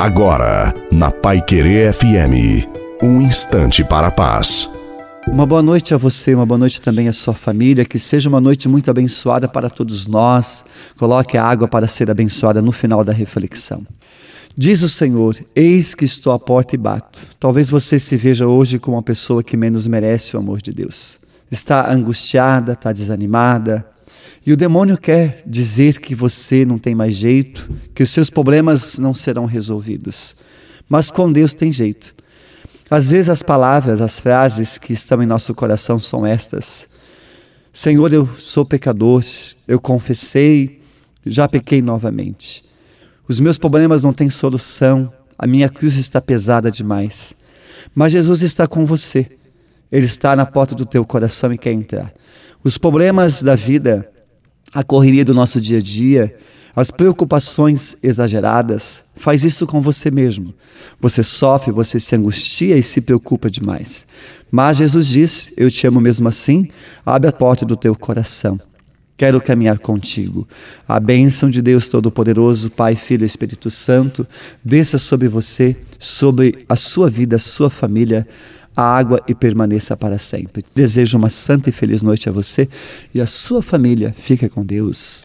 Agora, na Pai Querer FM, um instante para a paz. Uma boa noite a você, uma boa noite também à sua família. Que seja uma noite muito abençoada para todos nós. Coloque a água para ser abençoada no final da reflexão. Diz o Senhor: Eis que estou à porta e bato. Talvez você se veja hoje como uma pessoa que menos merece o amor de Deus. Está angustiada, está desanimada, e o demônio quer dizer que você não tem mais jeito, que os seus problemas não serão resolvidos. Mas com Deus tem jeito. Às vezes as palavras, as frases que estão em nosso coração são estas: Senhor, eu sou pecador, eu confessei, já pequei novamente. Os meus problemas não têm solução, a minha cruz está pesada demais. Mas Jesus está com você. Ele está na porta do teu coração e quer entrar. Os problemas da vida a correria do nosso dia a dia, as preocupações exageradas, faz isso com você mesmo. Você sofre, você se angustia e se preocupa demais. Mas Jesus diz: Eu te amo mesmo assim, abre a porta do teu coração. Quero caminhar contigo. A bênção de Deus Todo-Poderoso, Pai, Filho e Espírito Santo, desça sobre você, sobre a sua vida, a sua família a água e permaneça para sempre. Desejo uma santa e feliz noite a você e a sua família. Fique com Deus.